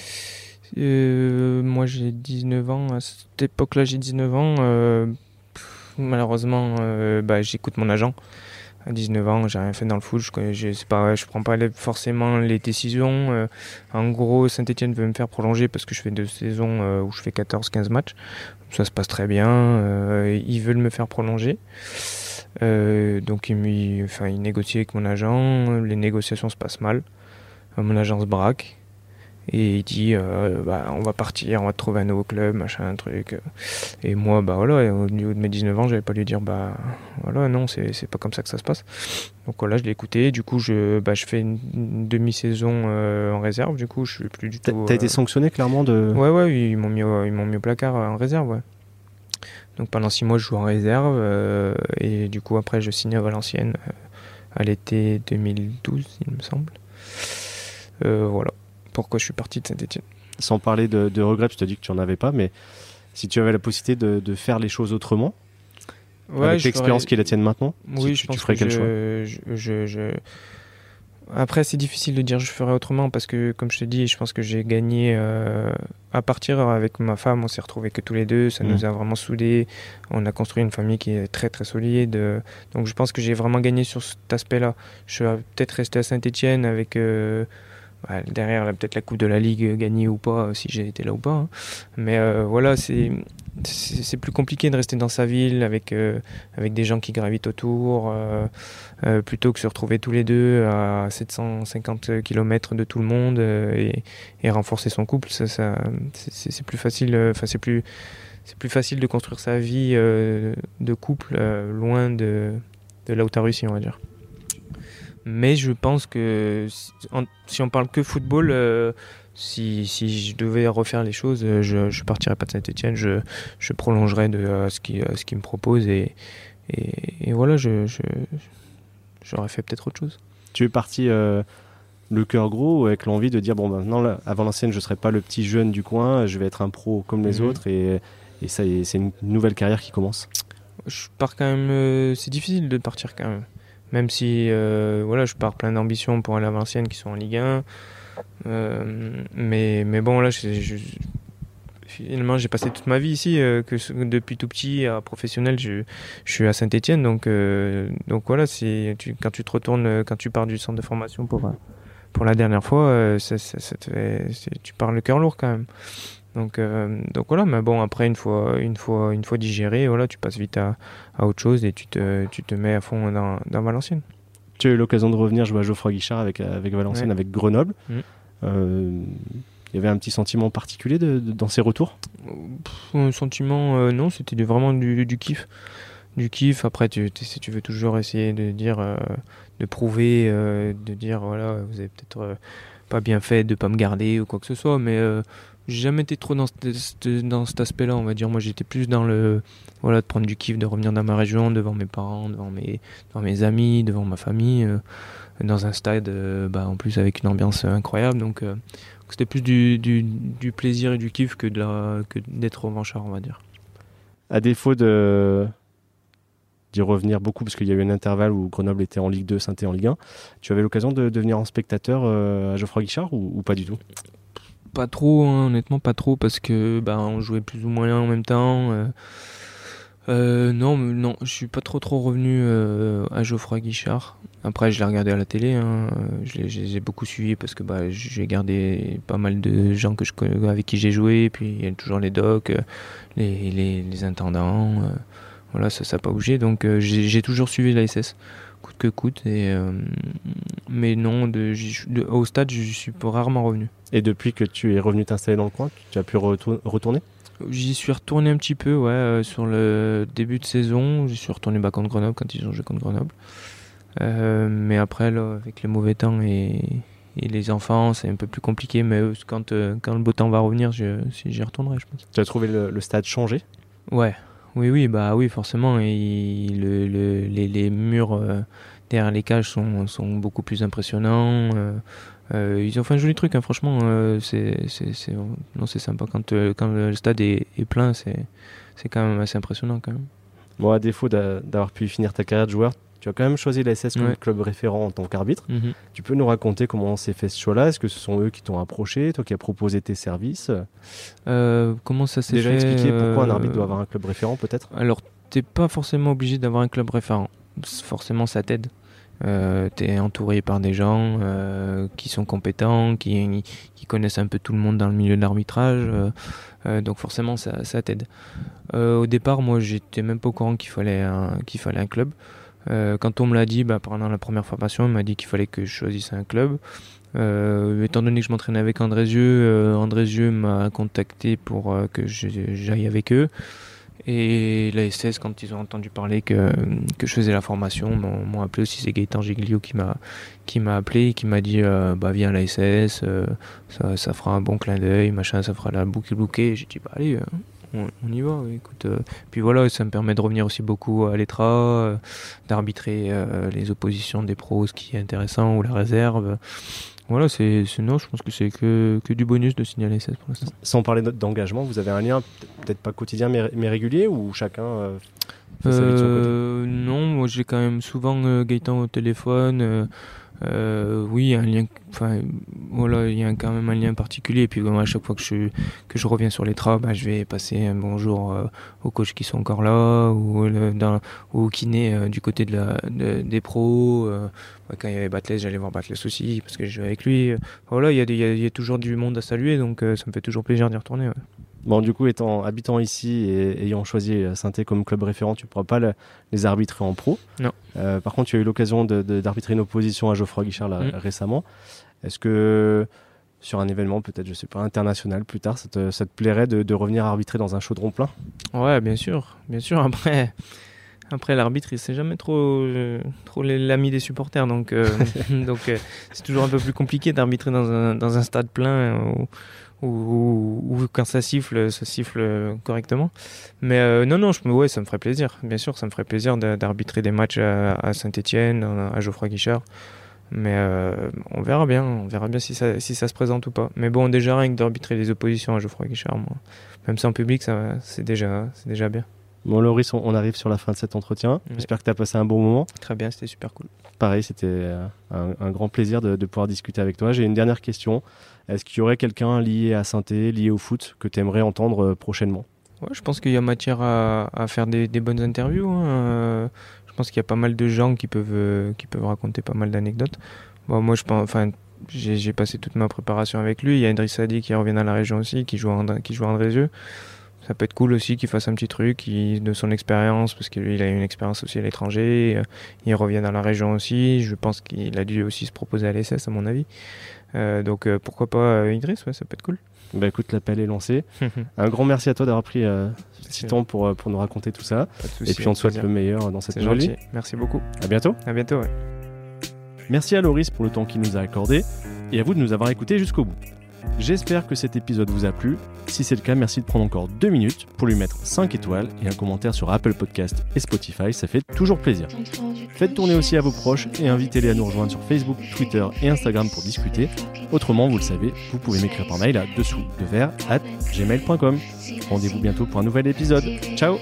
Euh, Moi j'ai 19 ans, à cette époque-là j'ai 19 ans. Euh, malheureusement, bah, j'écoute mon agent à 19 ans, j'ai rien fait dans le foot, je, sais pas, je prends pas forcément les décisions. Euh, en gros, Saint-Etienne veut me faire prolonger parce que je fais deux saisons euh, où je fais 14-15 matchs. Ça se passe très bien. Euh, ils veulent me faire prolonger. donc ils négocient avec mon agent. Les négociations se passent mal. Mon agent se braque. Et il dit, euh, bah, on va partir, on va trouver un nouveau club, machin, un truc. Et moi, bah voilà, au niveau de mes 19 ans, j'avais pas lui dire, bah voilà, non, c'est pas comme ça que ça se passe. Donc voilà, je l'ai écouté. Du coup, je, bah, je fais une, demi-saison euh, en réserve. Du coup, je suis plus du tout. T'as été euh, sanctionné clairement de. Ouais, ouais, ils m'ont mis, ils m'ont mis au placard en réserve, ouais. Donc pendant six mois, je joue en réserve. et du coup, après, je signe à Valenciennes à l'été 2012, il me semble. voilà pourquoi je suis parti de Saint-Etienne. Sans parler de, de regrets, tu t'as dit que tu n'en avais pas, mais si tu avais la possibilité de, faire les choses autrement, avec l'expérience qui est la tienne maintenant, oui, je pense ferais quel choix? je, Après, c'est difficile de dire je ferais autrement parce que, comme je te dis, je pense que j'ai gagné euh, à partir avec ma femme. On s'est retrouvés que tous les deux. Ça nous mmh. a vraiment soudés. On a construit une famille qui est très très solide. Donc, je pense que j'ai vraiment gagné sur cet aspect-là. Je suis peut-être resté à Saint-Etienne avec. Euh, derrière, peut-être la Coupe de la Ligue gagnée ou pas, si j'ai été là ou pas. Hein. Mais euh, voilà, c'est plus compliqué de rester dans sa ville avec, euh, avec des gens qui gravitent autour, euh, plutôt que se retrouver tous les deux à 750 km de tout le monde et, renforcer son couple. Ça, c'est plus facile. Enfin, c'est plus plus facile de construire sa vie de couple loin de, de là où réussi, on va dire. Mais je pense que si on parle que football, euh, si, si, je devais refaire les choses, euh, je ne partirais pas de Saint-Etienne, je, je prolongerais de, ce qu'il ce qui me propose et, et, voilà, je, j'aurais fait peut-être autre chose. Tu es parti le cœur gros avec l'envie de dire bon maintenant là, avant l'ancienne je serai pas le petit jeune du coin je vais être un pro comme les mhm. autres et, et ça c'est une nouvelle carrière qui commence je pars quand même euh, c'est difficile de partir quand même même si euh, voilà je pars plein d'ambitions pour aller à Valenciennes qui sont en Ligue 1 euh, mais mais bon là finalement j'ai passé toute ma vie ici que depuis tout petit à professionnel je, suis à Saint-Étienne donc donc voilà c'est quand tu te retournes quand tu pars du centre de formation pour pour la dernière fois, euh, tu parles le cœur lourd quand même. Donc, euh, donc voilà, mais bon, après, une fois, une fois, une fois digéré, voilà, tu passes vite à, à autre chose et tu te, tu te mets à fond dans, dans Valenciennes. Tu as eu l'occasion de revenir jouer à Geoffroy Guichard avec, avec Valenciennes, avec Grenoble. Mm. Euh, il y avait un petit sentiment particulier de, dans ces retours? Un sentiment, non, c'était vraiment du, du, kiff. Du kiff, après, tu, si tu veux toujours essayer de dire de prouver, euh, de dire voilà, vous avez peut-être euh, pas bien fait de pas me garder ou quoi que ce soit, mais euh, j'ai jamais été trop dans, dans cet aspect-là, on va dire. Moi, j'étais plus dans le voilà de prendre du kiff, de revenir dans ma région, devant mes parents, devant mes, devant mes amis, devant ma famille, dans un stade, bah, en plus avec une ambiance incroyable. Donc, c'était plus du, du, du, plaisir et du kiff que d'être revanchard, on va dire. À défaut de d'y revenir beaucoup parce qu'il y a eu un intervalle où Grenoble était en Ligue 2, saint en Ligue 1. Tu avais l'occasion de devenir en spectateur euh, à Geoffroy Guichard ou, pas du tout? Pas trop, hein, honnêtement pas trop parce que bah, on jouait plus ou moins en même temps. Euh, euh, non, non, je suis pas trop trop revenu à Geoffroy Guichard. Après, je l'ai regardé à la télé. Hein. Je l'ai beaucoup suivi parce que bah, j'ai gardé pas mal de gens que je avec qui j'ai joué. Puis il y a toujours les docs, les, les, les intendants. Voilà, ça n'a pas bougé. Donc euh, j'ai toujours suivi la SS, coûte que coûte. Et, euh, mais non, de, au stade, je suis rarement revenu. Et depuis que tu es revenu t'installer dans le coin, tu as pu retourner? J'y suis retourné un petit peu, ouais, euh, sur le début de saison. J'y suis retourné bas contre Grenoble quand ils ont joué contre Grenoble. mais après, là, avec les mauvais temps et, les enfants, c'est un peu plus compliqué. Mais quand, quand le beau temps va revenir, j'y retournerai, je pense. Tu as trouvé le, le stade changé? Ouais, oui, oui, bah oui, forcément. Et le, les, murs euh, derrière les cages sont, sont, beaucoup plus impressionnants. Euh, euh, ils ont fait un joli truc, hein, franchement. c'est sympa. Quand, quand le stade est, est plein, c'est quand même assez impressionnant. Quand même. Bon, à défaut d'avoir pu finir ta carrière de joueur, tu as quand même choisi la SS comme club référent en tant qu'arbitre. Mhm. Tu peux nous raconter comment s'est fait ce choix-là? Est-ce que ce sont eux qui t'ont approché, toi qui as proposé tes services? Euh, Comment ça s'est fait Déjà expliquer pourquoi un arbitre doit avoir un club référent peut-être? Alors, t'es pas forcément obligé d'avoir un club référent. Forcément, ça t'aide. Euh, tu es entouré par des gens euh, qui sont compétents, qui, qui, connaissent un peu tout le monde dans le milieu de l'arbitrage, donc forcément ça, ça t'aide. au départ, moi j'étais même pas au courant qu'il fallait, qu'il fallait un club. Euh, quand on me l'a dit bah, pendant la première formation, on m'a dit qu'il fallait que je choisisse un club. Euh, étant donné que je m'entraînais avec Andrézieux, euh, Andrézieux m'a contacté pour que j'aille avec eux. Et la SS, quand ils ont entendu parler que, que je faisais la formation, m'ont appelé aussi. C'est Gaëtan Giglio qui m'a appelé et qui m'a dit bah viens à la SS, ça, fera un bon clin d'œil, machin, ça fera la boucle bouquet. J'ai dit bah allez, on, y va. Écoute, euh, puis voilà, ça me permet de revenir aussi beaucoup à l'ETRA, euh, d'arbitrer euh, les oppositions des pros, ce qui est intéressant, ou la réserve. Voilà, c'est non, je pense que c'est que, que, du bonus de signaler ça pour l'instant. Sans parler d'engagement, vous avez un lien peut-être pas quotidien mais, régulier ou chacun Non, moi j'ai quand même souvent Gaëtan au téléphone. Euh, oui, un lien, voilà, il y a quand même un lien particulier. Et puis, à chaque fois que je, que je reviens sur les trains, bah, je vais passer un bonjour euh, aux coachs qui sont encore là, ou au kiné euh, du côté de des pros. quand il y avait Batless, j'allais voir Batless aussi, parce que je joue avec lui. Voilà, il y, a, il y, a, toujours du monde à saluer, donc ça me fait toujours plaisir d'y retourner. Bon, du coup, étant habitant ici et ayant choisi saint comme club référent, tu ne pourras pas les arbitrer en pro. Non. Euh, par contre, tu as eu l'occasion d'arbitrer une opposition à Geoffroy Guichard mm. récemment. Est-ce que sur un événement, peut-être, je sais pas, international plus tard, ça te, plairait de, revenir arbitrer dans un chaudron plein? Ouais, bien sûr. Bien sûr. Après, Après, l'arbitre, il sait jamais trop, trop l'ami des supporters, donc donc c'est toujours un peu plus compliqué d'arbitrer dans un, dans un stade plein ou, quand ça siffle, ça siffle correctement. Mais euh, non, non, je, ouais, ça me ferait plaisir. Bien sûr, ça me ferait plaisir d'arbitrer des matchs à, Saint-Etienne, à Geoffroy Guichard. Mais euh, on verra bien, on verra bien si ça, si ça se présente ou pas. Mais bon, déjà rien que d'arbitrer les oppositions à Geoffroy Guichard, moi, même ça en public, c'est déjà, déjà bien. Bon, Loris, on arrive sur la fin de cet entretien. J'espère que tu as passé un bon moment. Très bien, c'était super cool. Pareil, c'était euh, un, grand plaisir de, de pouvoir discuter avec toi. J'ai une dernière question. Est-ce qu'il y aurait quelqu'un lié à Sainté, lié au foot, que tu aimerais entendre euh, prochainement? Ouais, Je pense qu'il y a matière à, faire des, bonnes interviews. Hein. Euh, je pense qu'il y a pas mal de gens qui peuvent, euh, qui peuvent raconter pas mal d'anecdotes. moi, je pense, enfin, j'ai passé toute ma préparation avec lui. Il y a Idriss Sadi qui revient à la région aussi, qui joue à, qui joue à Andrézieux. Ça peut être cool aussi qu'il fasse un petit truc de son expérience, parce qu'il a une expérience aussi à l'étranger. Il revient dans la région aussi. Je pense qu'il a dû aussi se proposer à l'ESS, à mon avis. Euh, donc euh, pourquoi pas euh, Idriss, ouais, ça peut être cool. Bah écoute, l'appel est lancé. un grand merci à toi d'avoir pris ce petit temps pour, pour nous raconter tout ça. et puis on te souhaite le meilleur dans cette journée. Merci beaucoup. À bientôt. À bientôt, ouais. Merci à Loris pour le temps qu'il nous a accordé et à vous de nous avoir écoutés jusqu'au bout. J'espère que cet épisode vous a plu. Si c'est le cas, merci de prendre encore deux minutes pour lui mettre 5 étoiles et un commentaire sur Apple Podcast et Spotify, ça fait toujours plaisir. Faites tourner aussi à vos proches et invitez-les à nous rejoindre sur Facebook, Twitter et Instagram pour discuter. Autrement, vous le savez, vous pouvez m'écrire par mail à dessous de verre at gmail.com. Rendez-vous bientôt pour un nouvel épisode. Ciao